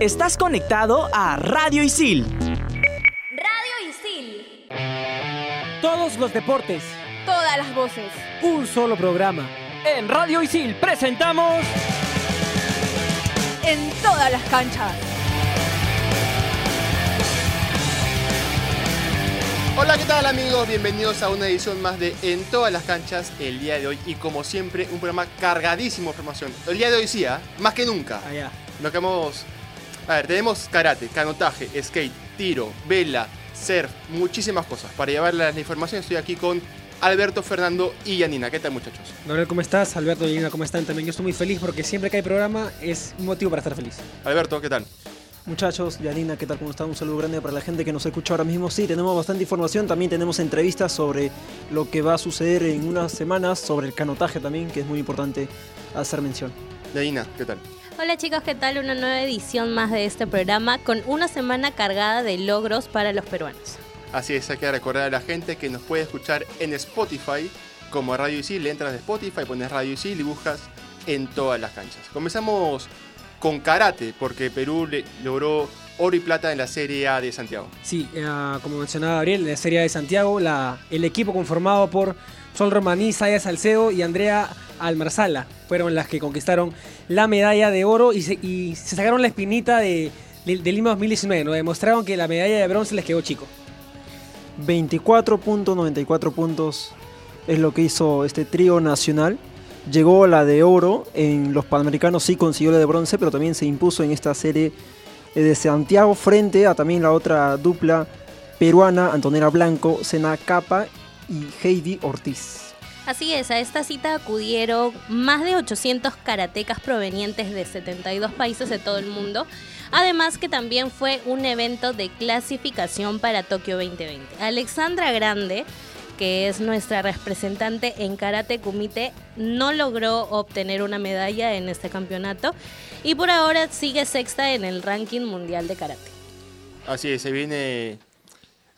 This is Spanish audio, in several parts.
Estás conectado a Radio Isil. Radio Isil. Todos los deportes. Todas las voces. Un solo programa. En Radio Isil presentamos... En todas las canchas. Hola, ¿qué tal amigos? Bienvenidos a una edición más de En todas las canchas el día de hoy y como siempre un programa cargadísimo de información. El día de hoy sí, ¿ah? más que nunca. Allá. Nos quedamos... A ver, tenemos karate, canotaje, skate, tiro, vela, surf, muchísimas cosas. Para llevarles la información estoy aquí con Alberto, Fernando y Yanina. ¿Qué tal muchachos? Gabriel, ¿cómo estás? Alberto y Yanina, ¿cómo están? También yo estoy muy feliz porque siempre que hay programa es un motivo para estar feliz. Alberto, ¿qué tal? Muchachos, Yanina, ¿qué tal? ¿Cómo están? Un saludo grande para la gente que nos escucha ahora mismo. Sí, tenemos bastante información. También tenemos entrevistas sobre lo que va a suceder en unas semanas, sobre el canotaje también, que es muy importante hacer mención. Yanina, ¿qué tal? Hola chicos, ¿qué tal? Una nueva edición más de este programa con una semana cargada de logros para los peruanos. Así es, hay que recordar a la gente que nos puede escuchar en Spotify como Radio Isil. Le entras de Spotify, pones Radio Isil y buscas en todas las canchas. Comenzamos con karate, porque Perú le- logró oro y plata en la Serie A de Santiago. Sí, eh, como mencionaba Gabriel, en la Serie A de Santiago, la, el equipo conformado por Sol Romaní, Saya Salcedo y Andrea Almarzala fueron las que conquistaron la medalla de oro y se, sacaron la espinita de, de- Lima 2019. Nos demostraron que la medalla de bronce les quedó chico. 24.94 puntos es lo que hizo este trío nacional. Llegó la de oro, en los Panamericanos sí consiguió la de bronce, pero también se impuso en esta serie eh, de Santiago frente a también la otra dupla peruana, Antonella Blanco, Sena Capa y Heidi Ortiz. Así es, a esta cita acudieron más de 800 karatecas provenientes de 72 países de todo el mundo. Además que también fue un evento de clasificación para Tokio 2020. Alexandra Grande, que es nuestra representante en Karate Kumite, no logró obtener una medalla en este campeonato y por ahora sigue sexta en el ranking mundial de karate. Así es, se viene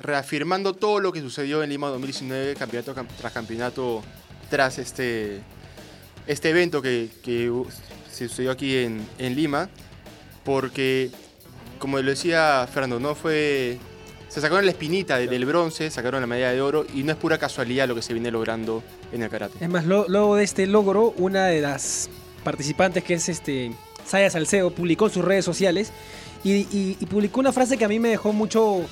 reafirmando todo lo que sucedió en Lima 2019, campeonato cam- tras campeonato, tras este, este evento que, que se sucedió aquí en, en Lima, porque, como lo decía Fernando, no fue... Se sacaron la espinita de- del bronce, sacaron la medalla de oro y no es pura casualidad lo que se viene logrando en el karate. Es más, lo- luego de este logro, una de las participantes, que es este Saya Salcedo, publicó en sus redes sociales y publicó una frase que a mí me dejó mucho.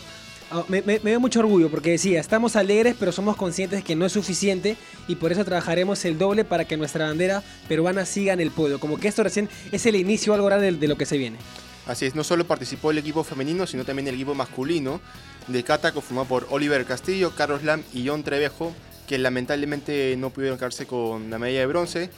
Ah, Me, me- mucho orgullo porque decía, estamos alegres pero somos conscientes que no es suficiente y por eso trabajaremos el doble para que nuestra bandera peruana siga en el podio. Como que esto recién es el inicio algo grande de, de lo que se viene. Así es, no solo participó el equipo femenino, sino también el equipo masculino de Cata, conformado por Oliver Castillo, Carlos Lam y John Trevejo, que lamentablemente no pudieron quedarse con la medalla de bronce,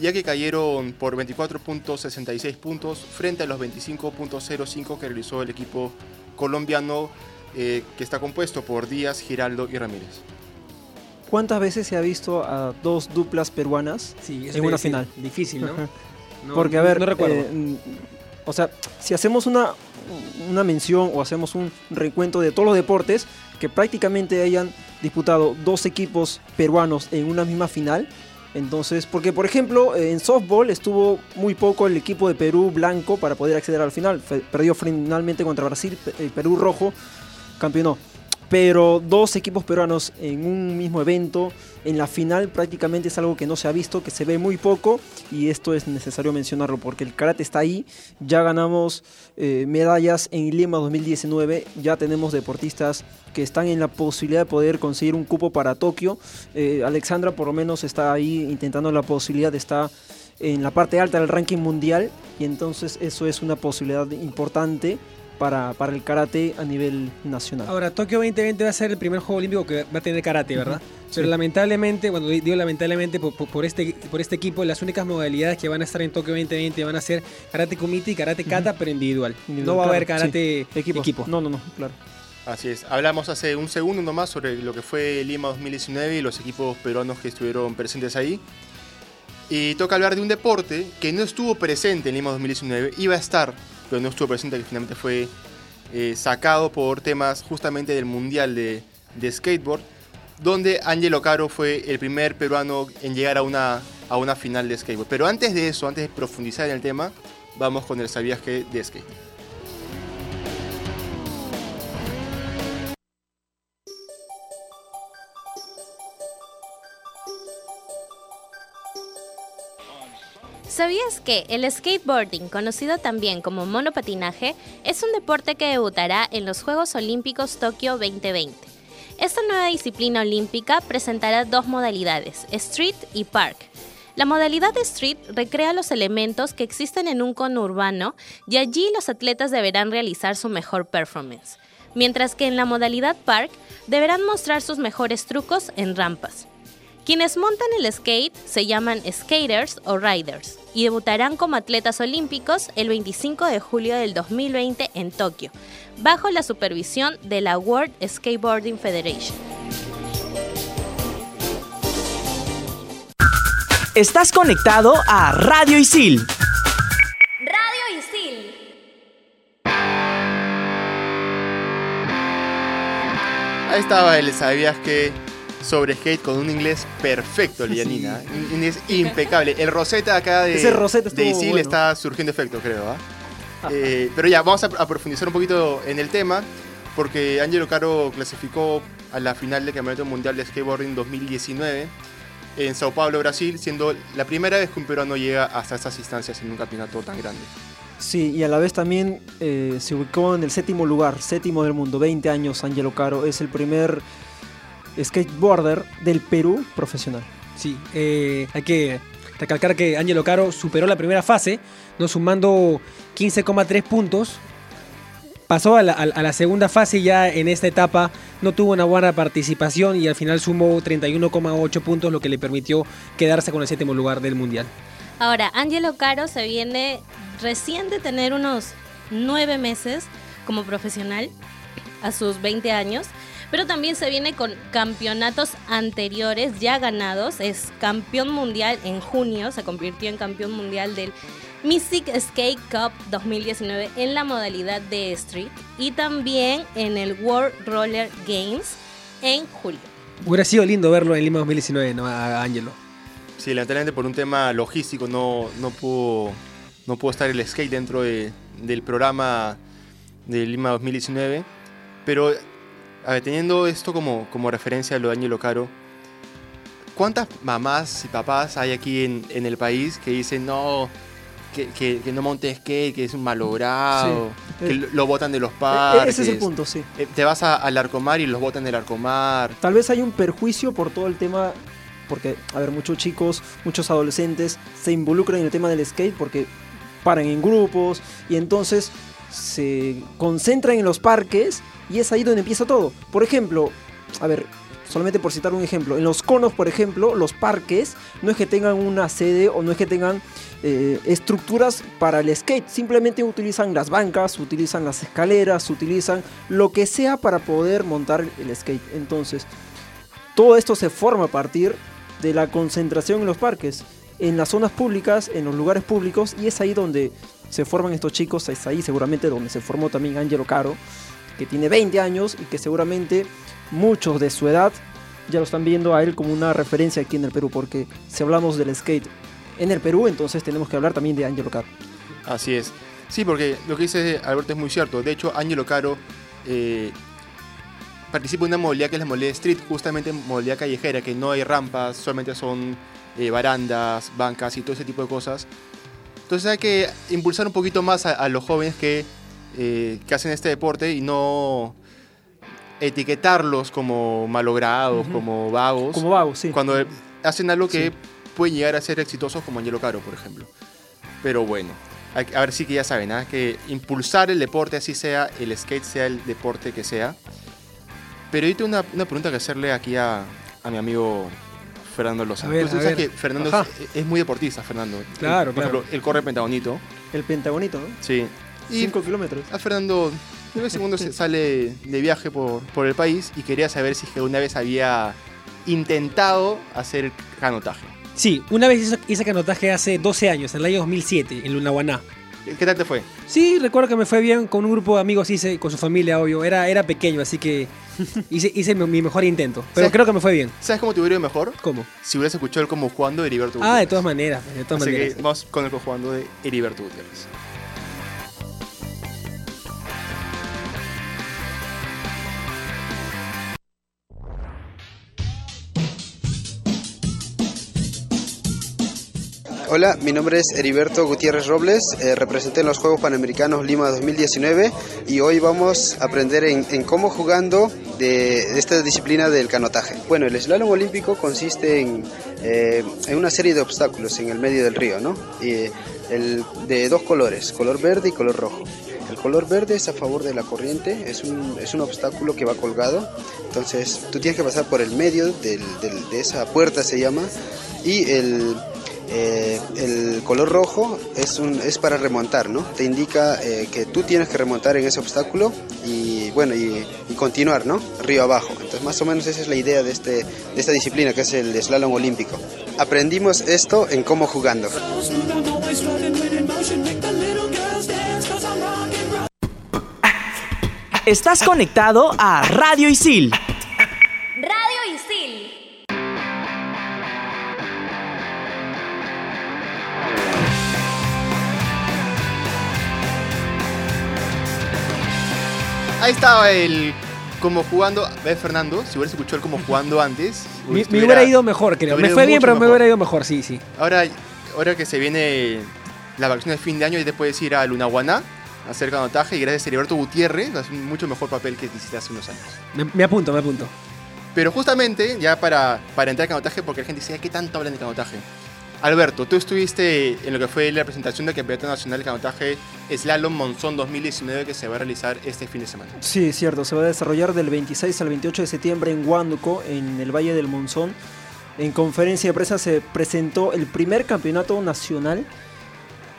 ya que cayeron por 24.66 puntos frente a los 25.05 que realizó el equipo colombiano, eh, que está compuesto por Díaz, Giraldo y Ramírez. ¿Cuántas veces se ha visto a dos duplas peruanas Sí, en una final? Difícil, ¿no? Porque, a ver, no recuerdo. eh, o sea, si hacemos una, una mención o hacemos un recuento de todos los deportes que prácticamente hayan disputado dos equipos peruanos en una misma final, entonces, porque por ejemplo, eh, en softball estuvo muy poco el equipo de Perú blanco para poder acceder al final. Fe- Perdió finalmente contra Brasil, el Perú rojo campeonó. Pero dos equipos peruanos en un mismo evento, en la final prácticamente es algo que no se ha visto, que se ve muy poco y esto es necesario mencionarlo porque el karate está ahí, ya ganamos eh, medallas en Lima 2019, ya tenemos deportistas que están en la posibilidad de poder conseguir un cupo para Tokio, Eh, Alexandra por lo menos está ahí intentando la posibilidad de estar en la parte alta del ranking mundial y entonces eso es una posibilidad importante para, para el karate a nivel nacional. Ahora, Tokio 2020 va a ser el primer juego olímpico que va a tener karate, ¿verdad? Pero Sí. lamentablemente, cuando digo lamentablemente por, por- por este, por este equipo, las únicas modalidades que van a estar en Tokio 2020 van a ser karate kumite y karate kata, pero individual. Individual, No va a haber claro, karate Equipos. equipo. No, no, no, claro. Así es, hablamos hace un segundo nomás sobre lo que fue Lima 2019 y los equipos peruanos que estuvieron presentes ahí. Y toca hablar de un deporte que no estuvo presente en Lima 2019, iba a estar, pero no estuvo presente, que finalmente fue eh, sacado por temas justamente del Mundial de, Skateboard, donde Angelo Caro fue el primer peruano en llegar a una, a una final de skateboard. Pero antes de eso, antes de profundizar en el tema, vamos con el sabías de skate. ¿Sabías que el skateboarding, conocido también como monopatinaje, es un deporte que debutará en los Juegos Olímpicos Tokio 2020? Esta nueva disciplina olímpica presentará dos modalidades, street y park. La modalidad de street recrea los elementos que existen en un conurbano y allí los atletas deberán realizar su mejor performance, mientras que en la modalidad park deberán mostrar sus mejores trucos en rampas. Quienes montan el skate se llaman skaters o riders y debutarán como atletas olímpicos el 25 de julio del 2020 en Tokio, bajo la supervisión de la World Skateboarding Federation. Estás conectado a Radio Isil. Radio Isil. Ahí estaba el sabías que sobre skate con un inglés perfecto, Lianina. Un inglés impecable. El Rosetta acá de, Ese Rosetta de estuvo Isil bueno. está surgiendo efecto, creo. ¿ah? Eh, pero ya, vamos a, a profundizar un poquito en el tema, porque Angelo Caro clasificó a la final del Campeonato Mundial de Skateboarding 2019 en Sao Paulo, Brasil, siendo la primera vez que un peruano llega hasta estas instancias en un campeonato tan grande. Sí, y a la vez también eh, se ubicó en el séptimo lugar, séptimo del mundo, 20 años, Angelo Caro. Es el primer skateboarder del Perú profesional. Sí, eh, hay que recalcar que Angelo Caro superó la primera fase, no sumando 15,3 puntos. Pasó a la, a- a la segunda fase y ya en esta etapa no tuvo una buena participación y al final sumó 31,8 puntos, lo que le permitió quedarse con el séptimo lugar del mundial. Ahora, Angelo Caro se viene recién de tener unos nueve meses como profesional a sus 20 años, pero también se viene con campeonatos anteriores ya ganados. Es campeón mundial en junio, se convirtió en campeón mundial del Mystic Skate Cup 2019 en la modalidad de Street y también en el World Roller Games en julio. Hubiera sido lindo verlo en Lima 2019, ¿no? A Angelo. Sí, lamentablemente por un tema logístico no, no, pudo, no pudo estar el skate dentro de- del programa de Lima 2019. Pero, a ver, teniendo esto como, como referencia a lo de Ángelo Caro, ¿cuántas mamás y papás hay aquí en, en el país que dicen no, que, que- que no monte skate, que es un malogrado, Sí. que Eh, lo, lo botan de los E- parques? Ese es el punto, sí. Eh, Te vas a- al Arcomar y los botan del Arcomar. Tal vez hay un perjuicio por todo el tema, porque, a ver, muchos chicos, muchos adolescentes se involucran en el tema del skate porque paran en grupos y entonces se concentran en los parques y es ahí donde empieza todo. Por ejemplo, a ver, solamente por citar un ejemplo, en los conos, por ejemplo, los parques no es que tengan una sede o no es que tengan eh, estructuras para el skate, simplemente utilizan las bancas, utilizan las escaleras, utilizan lo que sea para poder montar el skate. Entonces, todo esto se forma a partir de la concentración en los parques, en las zonas públicas, en los lugares públicos, y es ahí donde se forman estos chicos, es ahí seguramente donde se formó también Angelo Caro, que tiene 20 años y que seguramente muchos de su edad ya lo están viendo a él como una referencia aquí en el Perú, porque si hablamos del skate en el Perú, entonces tenemos que hablar también de Angelo Caro. Así es. Sí, porque lo que dice Alberto es muy cierto. De hecho, Ángelo Caro eh, participa en una modalidad que es la modalidad street, justamente modalidad callejera, que no hay rampas, solamente son eh, barandas, bancas y todo ese tipo de cosas. Entonces hay que impulsar un poquito más a, a los jóvenes que, eh, que hacen este deporte y no etiquetarlos como malogrados, como vagos, Como vago, sí. cuando hacen algo que Sí. pueden llegar a ser exitosos como Angelo Caro, por ejemplo. Pero bueno, hay a ver sí que ya saben, ¿ah? que impulsar el deporte, así sea el skate, sea el deporte que sea. Pero yo tengo una, una pregunta que hacerle aquí a, a mi amigo Fernando Loza. A ver, Tú a sabes ver. que Fernando Ajá. es, es muy deportista, Fernando. Claro, Por claro. ejemplo, él corre pentagonito. El pentagonito, ¿no? Sí. Y 5 kilómetros. a Fernando de vez en cuando se sale de viaje por, por el país y quería saber si es que una vez había intentado hacer canotaje. Sí, una vez hice, hice canotaje hace 12 años, en el año 2007, en Lunahuaná. ¿Qué tal te fue? Sí, recuerdo que me fue bien con un grupo de amigos, hice con su familia, obvio. Era, era pequeño, así que hice, hice mi, mi mejor intento. Pero creo que me fue bien. ¿Sabes cómo te hubiera ido mejor? ¿Cómo? Si hubieras escuchado el cómo jugando de Heriberto Ah, de todas maneras, de todas Así maneras. que vamos con el jugando de Heriberto Gutiérrez. Hola, mi nombre es Heriberto Gutiérrez Robles, eh, representé en los Juegos Panamericanos Lima 2019 y hoy vamos a aprender en, en cómo jugando de, esta disciplina del canotaje. Bueno, el slalom olímpico consiste en, eh, en una serie de obstáculos en el medio del río, ¿no? Y, el, de dos colores, color verde y color rojo. El color verde es a favor de la corriente, es un, es un obstáculo que va colgado, entonces tú tienes que pasar por el medio del- del- de esa puerta, se llama, y el, eh, el color rojo es, un, es para remontar, ¿no? Te indica eh, que tú tienes que remontar en ese obstáculo y, bueno, y, continuar, ¿no? Río abajo. Entonces, más o menos esa es la idea de, este, de esta disciplina, que es el slalom olímpico. Aprendimos esto en cómo jugando. Estás conectado a Radio Isil. Ahí estaba el como jugando. ¿Ves, Fernando? Si hubieras escuchado el como jugando antes. Me, hubiera ido mejor, creo. Me fue bien, pero me hubiera ido mejor, sí, sí. Ahora, ahora que se viene la vacación de fin de año, ya te puedes ir a Lunahuaná a hacer canotaje y gracias a Heriberto Gutiérrez hace un mucho mejor papel que hiciste hace unos años. Me, me apunto, me apunto. Pero justamente, ya para, para entrar al canotaje, porque la gente dice, "Ay, ¿qué tanto hablan de canotaje? Alberto, tú estuviste en lo que fue la presentación del Campeonato Nacional de Canotaje Slalom Monzón 2019 que se va a realizar este fin de semana. Sí, cierto. Se va a desarrollar del 26 al 28 de septiembre en Huánuco, en el Valle del Monzón. En conferencia de prensa se presentó el primer campeonato nacional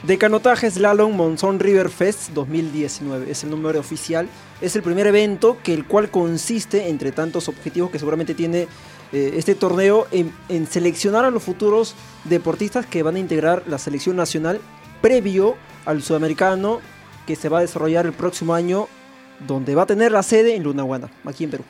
de canotaje slalom Monzón River Fest 2019. Es el número oficial. Es el primer evento que el cual consiste, entre tantos objetivos que seguramente tiene eh, este torneo, en, seleccionar a los futuros deportistas que van a integrar la selección nacional previo al sudamericano que se va a desarrollar el próximo año, donde va a tener la sede en Lunahuana, aquí en Perú.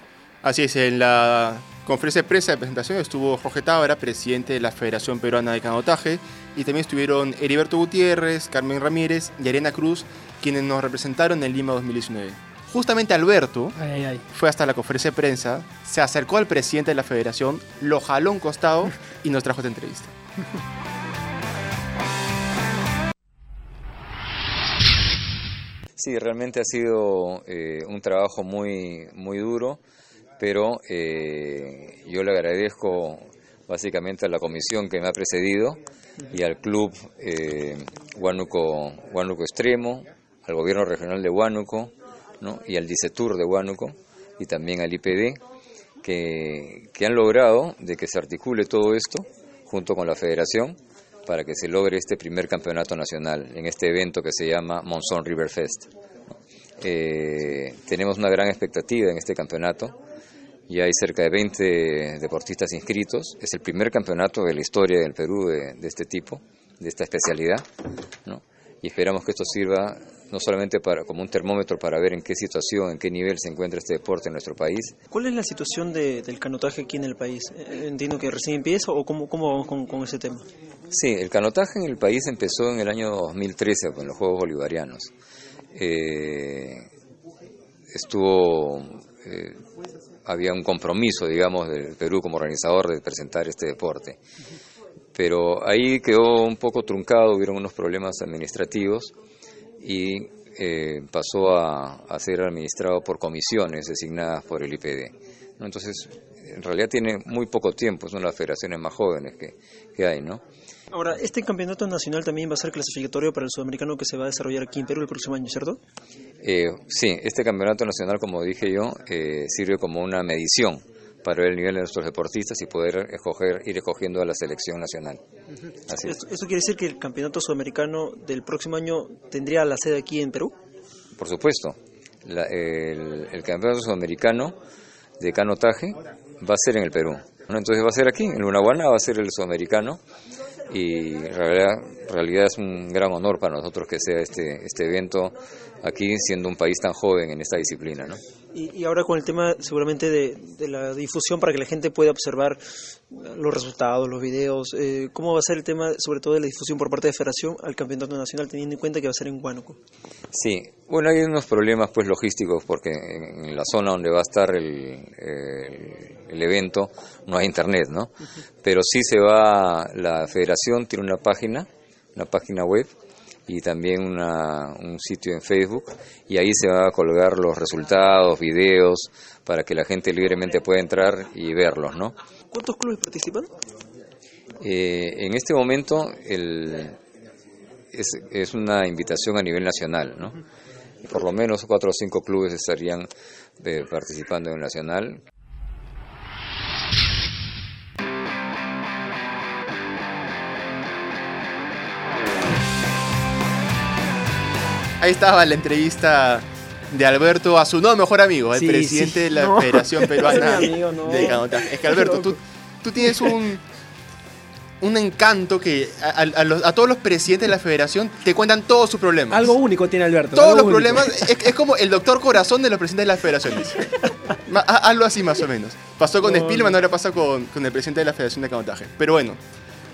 Así es, en la conferencia de prensa de presentación estuvo Jorge Tábara, presidente de la Federación Peruana de Canotaje, y también estuvieron Heriberto Gutiérrez, Carmen Ramírez y Arena Cruz, quienes nos representaron en Lima 2019. Justamente Alberto Ay, ay, ay. fue hasta la conferencia de prensa, se acercó al presidente de la federación, lo jaló a un costado y nos trajo esta entrevista. Sí, realmente ha sido eh, un trabajo muy, muy duro, pero eh, yo le agradezco básicamente a la comisión que me ha precedido y al club eh, Huánuco, Huánuco Extremo, al gobierno regional de Huánuco ¿no? y al DICETUR de Huánuco y también al IPD que, que han logrado de que se articule todo esto junto con la federación para que se logre este primer campeonato nacional en este evento que se llama Monzón River Fest. Eh, tenemos una gran expectativa en este campeonato. Ya hay cerca de 20 deportistas inscritos. Es el primer campeonato de la historia del Perú de, de este tipo, de esta especialidad. ¿no? Y esperamos que esto sirva no solamente para, como un termómetro para ver en qué situación, en qué nivel se encuentra este deporte en nuestro país, ¿Cuál es la situación de- del canotaje aquí en el país? Eh, Entiendo que recién empieza o cómo, cómo vamos con, con ese tema. Sí, el canotaje en el país empezó en el año 2013 con los Juegos Bolivarianos. Eh, estuvo, eh, había un compromiso, digamos, del Perú como organizador de presentar este deporte. Pero ahí quedó un poco truncado, hubieron unos problemas administrativos y eh, pasó a, a ser administrado por comisiones designadas por el IPD. ¿no? Entonces, en realidad tiene muy poco tiempo, son las federaciones más jóvenes que, que hay, ¿no? Ahora, este campeonato nacional también va a ser clasificatorio para el sudamericano que se va a desarrollar aquí en Perú el próximo año, ¿cierto? Eh, sí, este campeonato nacional, como dije yo, eh, sirve como una medición para ver el nivel de nuestros deportistas y poder escoger, ir escogiendo a la selección nacional. Así es. ¿Esto, esto quiere decir que el campeonato sudamericano del próximo año tendría la sede aquí en Perú? Por supuesto, la- el, el campeonato sudamericano de canotaje va a ser en el Perú. Entonces va a ser aquí, en Lunahuana va a ser el sudamericano y en realidad, en realidad es un gran honor para nosotros que sea este, este evento aquí, siendo un país tan joven en esta disciplina. ¿no? Y, y ahora con el tema seguramente de, de la difusión para que la gente pueda observar los resultados, los videos, eh, ¿cómo va a ser el tema sobre todo de la difusión por parte de Federación al Campeonato Nacional teniendo en cuenta que va a ser en Huánuco? Sí, bueno, hay unos problemas pues logísticos porque en, la zona donde va a estar el, el, el evento no hay internet, ¿no? Pero sí se va, la federación tiene una página, una página web y también una, un sitio en Facebook y ahí se va a colgar los resultados, videos, para que la gente libremente pueda entrar y verlos, ¿no? ¿Cuántos clubes participan? Eh, en este momento el, es, es, una invitación a nivel nacional, ¿no? Por lo menos cuatro o cinco clubes estarían eh, participando en el nacional. Ahí estaba la entrevista de Alberto a su no mejor amigo, el Sí, presidente sí. de la No. Federación Peruana es mi amigo, no. de canotaje. Es que Alberto, tú, tú tienes un, un encanto que a, a- los- a todos los presidentes de la federación te cuentan todos sus problemas. Algo único tiene Alberto. todos los único. problemas, es, es como el doctor corazón de los presidentes de las federaciones. Algo así más o menos. Pasó con No, Spielman, no. ahora pasa con, con el presidente de la Federación de Canotaje. Pero bueno,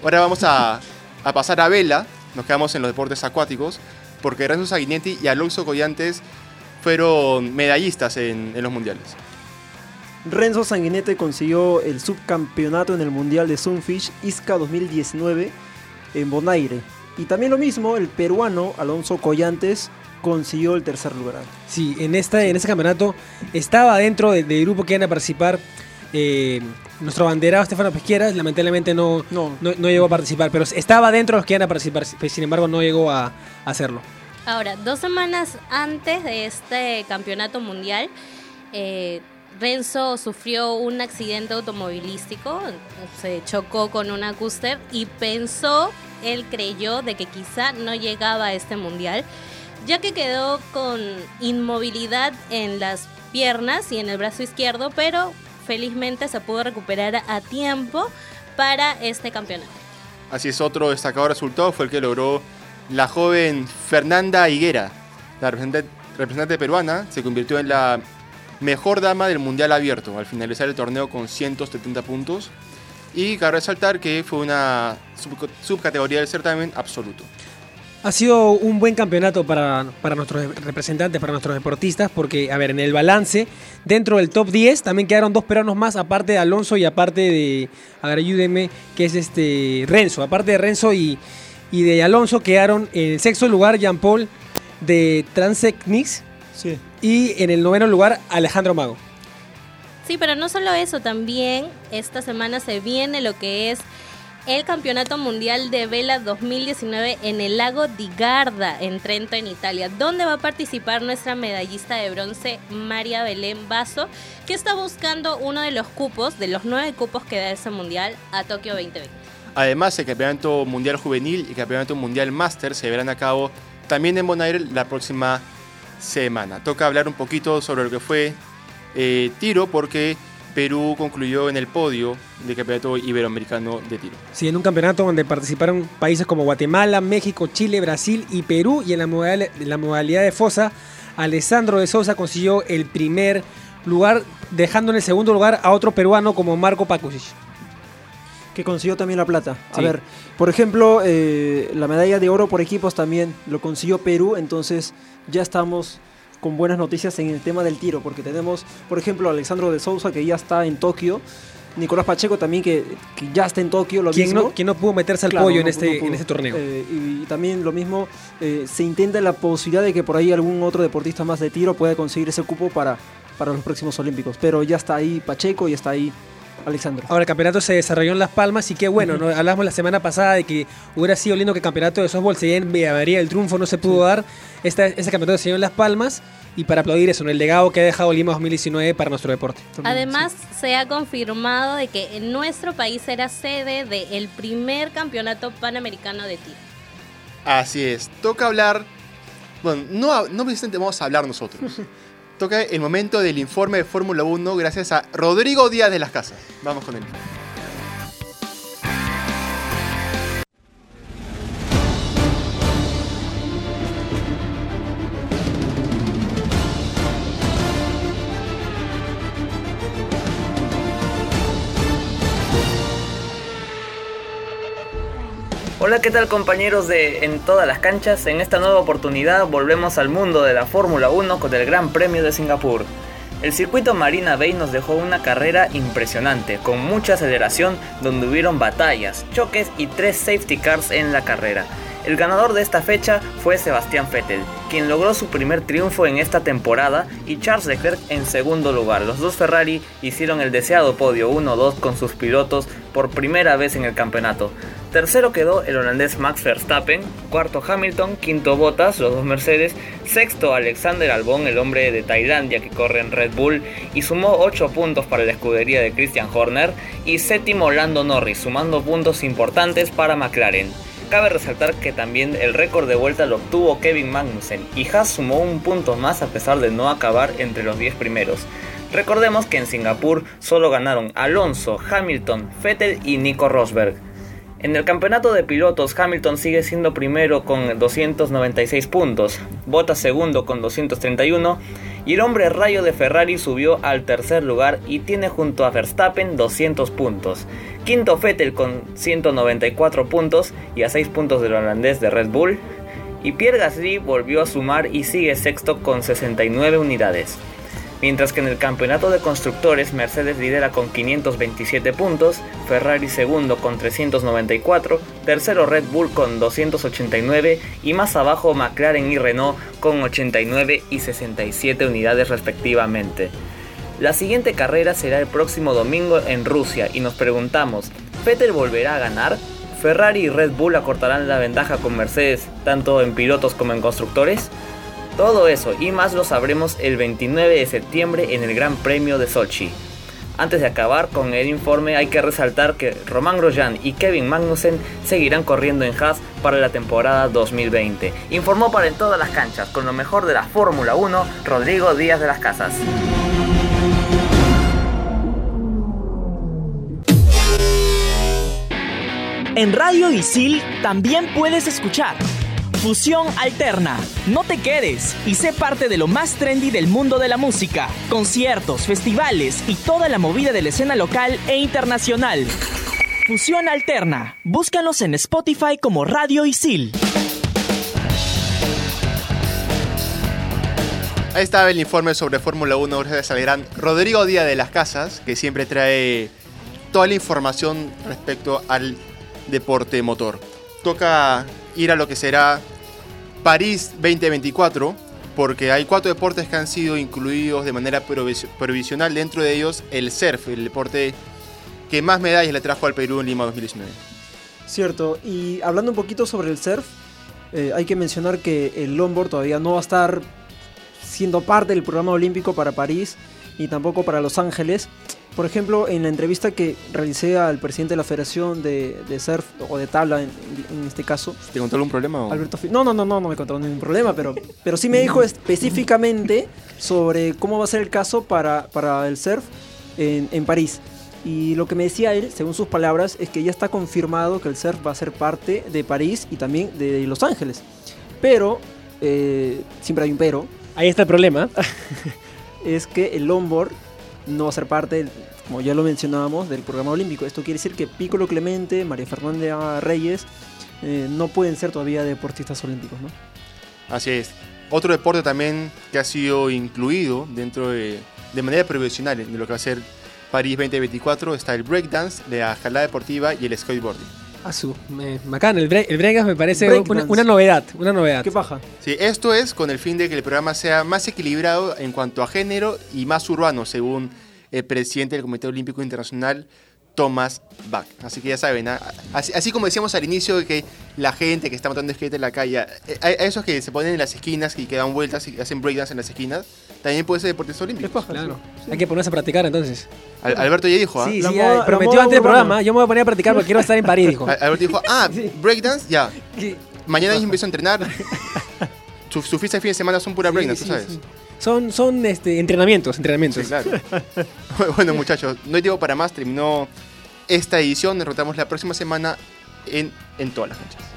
ahora vamos a, a pasar a vela, nos quedamos en los deportes acuáticos, porque Renzo Saguinetti y Alonso Collantes fueron medallistas en, en los mundiales. Renzo Sanguinete consiguió el subcampeonato en el Mundial de Sunfish ISCA 2019 en Bonaire. Y también lo mismo, el peruano Alonso Collantes consiguió el tercer lugar. Sí, en, esta, en este campeonato estaba dentro de- del grupo que iban a participar eh, nuestro banderado Estefano Pesqueras. Lamentablemente no, No. no, no llegó a participar, pero estaba dentro de los que iban a participar. Sin embargo, no llegó a, a hacerlo. Ahora, dos semanas antes de este campeonato mundial, eh, Renzo sufrió un accidente automovilístico, se chocó con una Custer y pensó, él creyó de que quizá no llegaba a este mundial, ya que quedó con inmovilidad en las piernas y en el brazo izquierdo, pero felizmente se pudo recuperar a tiempo para este campeonato. Así es, otro destacado resultado fue el que logró la joven Fernanda Higuera, la representante, peruana, se convirtió en la mejor dama del Mundial Abierto al finalizar el torneo con 170 puntos. Y cabe resaltar que fue una sub- subcategoría del certamen absoluto. Ha sido un buen campeonato para, para nuestros representantes, para nuestros deportistas, porque, a ver, en el balance, dentro del top 10 también quedaron dos peruanos más, aparte de Alonso y aparte de, a ver, ayúdeme, que es este Renzo. Aparte de Renzo y, y de Alonso, quedaron en el sexto lugar Jean Paul de Transecnix Sí. y en el noveno lugar Alejandro Mago. Sí, pero no solo eso, también esta semana se viene lo que es el Campeonato Mundial de Vela 2019 en el lago di Garda, en Trento, en Italia, donde va a participar nuestra medallista de bronce María Belén Basso, que está buscando uno de los cupos, de los nueve cupos que da ese mundial, a Tokio 2020. Además, el Campeonato Mundial Juvenil y el Campeonato Mundial Máster se verán a cabo también en Bonaire la próxima semana. Toca hablar un poquito sobre lo que fue eh, tiro porque Perú concluyó en el podio del Campeonato Iberoamericano de Tiro. Sí, en un campeonato donde participaron países como Guatemala, México, Chile, Brasil y Perú. Y en la modalidad, en la modalidad de fosa, Alessandro de Sousa consiguió el primer lugar, dejando en el segundo lugar a otro peruano como Marco Pacusic. que consiguió también la plata. A Sí. ver, por ejemplo, eh, la medalla de oro por equipos también lo consiguió Perú, entonces ya estamos con buenas noticias en el tema del tiro, porque tenemos, por ejemplo, a Alexandro de Sousa que ya está en Tokio, Nicolás Pacheco también que, que ya está en Tokio, lo Quien mismo. no, quien no pudo meterse al Claro, pollo en, no- este, no en este torneo. Eh, y, también lo mismo, eh, se intenta la posibilidad de que por ahí algún otro deportista más de tiro pueda conseguir ese cupo para, para los próximos Olímpicos. Pero ya está ahí Pacheco y está ahí Alexandro. Ahora el campeonato se desarrolló en Las Palmas y qué bueno, ¿no? hablamos la semana pasada de que hubiera sido lindo que el campeonato de softball se en Villaverde, el triunfo no se pudo dar, Esta, ese campeonato se dio en Las Palmas y para aplaudir eso, ¿no? el legado que ha dejado Lima 2019 para nuestro deporte. Además, se ha confirmado de que en nuestro país será sede del primer campeonato panamericano de tiro. Así es, toca hablar, bueno, no, no precisamente vamos a hablar nosotros. Toca el momento del informe de Fórmula 1 gracias a Rodrigo Díaz de las Casas. Vamos con él. Hola, ¿qué tal compañeros de En todas las canchas? En esta nueva oportunidad volvemos al mundo de la Fórmula 1 con el Gran Premio de Singapur. El circuito Marina Bay nos dejó una carrera impresionante, con mucha aceleración, donde hubieron batallas, choques y tres safety cars en la carrera. El ganador de esta fecha fue Sebastián Vettel, quien logró su primer triunfo en esta temporada y Charles Leclerc en segundo lugar. Los dos Ferrari hicieron el deseado podio 1-2 con sus pilotos por primera vez en el campeonato. Tercero quedó el holandés Max Verstappen, cuarto Hamilton, quinto Bottas, los dos Mercedes, sexto Alexander Albon, el hombre de Tailandia que corre en Red Bull y sumó 8 puntos para la escudería de Christian Horner, y séptimo Lando Norris, sumando puntos importantes para McLaren. Cabe resaltar que también el récord de vuelta lo obtuvo Kevin Magnussen y Haas sumó un punto más a pesar de no acabar entre los 10 primeros. Recordemos que en Singapur solo ganaron Alonso, Hamilton, Vettel y Nico Rosberg. En el campeonato de pilotos, Hamilton sigue siendo primero con 296 puntos, Bottas segundo con 231 y el hombre rayo de Ferrari subió al tercer lugar y tiene junto a Verstappen 200 puntos. Quinto Vettel con 194 puntos y a 6 puntos del holandés de Red Bull. Y Pierre Gasly volvió a sumar y sigue sexto con 69 unidades mientras que en el campeonato de constructores Mercedes lidera con 527 puntos, Ferrari segundo con 394, tercero Red Bull con 289 y más abajo McLaren y Renault con 89 y 67 unidades respectivamente. La siguiente carrera será el próximo domingo en Rusia y nos preguntamos, ¿Vettel volverá a ganar? ¿Ferrari y Red Bull acortarán la ventaja con Mercedes tanto en pilotos como en constructores? Todo eso y más lo sabremos el 29 de septiembre en el Gran Premio de Sochi. Antes de acabar con el informe hay que resaltar que Román Grosjean y Kevin Magnussen seguirán corriendo en Haas para la temporada 2020. Informó para en todas las canchas con lo mejor de la Fórmula 1 Rodrigo Díaz de las Casas. En Radio Isil también puedes escuchar Fusión Alterna. No te quedes y sé parte de lo más trendy del mundo de la música. Conciertos, festivales y toda la movida de la escena local e internacional. Fusión Alterna. Búscanos en Spotify como Radio Isil. Ahí estaba el informe sobre Fórmula 1 gracias al Rodrigo Díaz de las Casas, que siempre trae toda la información respecto al deporte motor. Toca ir a lo que será París 2024, porque hay cuatro deportes que han sido incluidos de manera provisional, dentro de ellos el surf, el deporte que más medallas le trajo al Perú en Lima 2019. Cierto, y hablando un poquito sobre el surf, eh, hay que mencionar que el longboard todavía no va a estar siendo parte del programa olímpico para París y tampoco para Los Ángeles. Por ejemplo, en la entrevista que realicé al presidente de la Federación de, Surf o de Tabla, en, este caso. ¿Te contó algún problema? Alberto No, no, no, no, no me contó ningún problema, pero, pero sí me dijo específicamente sobre cómo va a ser el caso para, para el surf en, en París. Y lo que me decía él, según sus palabras, es que ya está confirmado que el surf va a ser parte de París y también de Los Ángeles. Pero, eh, siempre hay un pero. Ahí está el problema. es que el longboard no va a ser parte, como ya lo mencionábamos, del programa olímpico. Esto quiere decir que Piccolo Clemente, María Fernanda Reyes, eh, no pueden ser todavía deportistas olímpicos, ¿no? Así es. Otro deporte también que ha sido incluido dentro de, de manera provisional de lo que va a ser París 2024 está el breakdance, la escalada deportiva y el skateboarding. Ah, su, me, bacán, el, breakdance me parece una, novedad, una novedad. ¿Qué paja? Sí, esto es con el fin de que el programa sea más equilibrado en cuanto a género y más urbano, según el presidente del Comité Olímpico Internacional, Thomas Bach. Así que ya saben, ¿ah? así, como decíamos al inicio de que la gente que está matando skate en la calle, eh, a, esos que se ponen en las esquinas y que dan vueltas y hacen breakdance en las esquinas, también puede ser deportista olímpico. claro. Hay que ponerse a practicar entonces. Alberto ya dijo, ¿ah? Sí, sí, prometió antes del programa, yo me voy a poner a practicar porque quiero estar en París, dijo. Alberto dijo, ah, breakdance, ya. Mañana empiezo a entrenar. Sus su fiesta de fin de semana son pura breakdance, tú sabes. Son, son este, entrenamientos, entrenamientos. claro. bueno, muchachos, no hay tiempo para más. Terminó esta edición. Derrotamos la próxima semana en, en todas las canchas.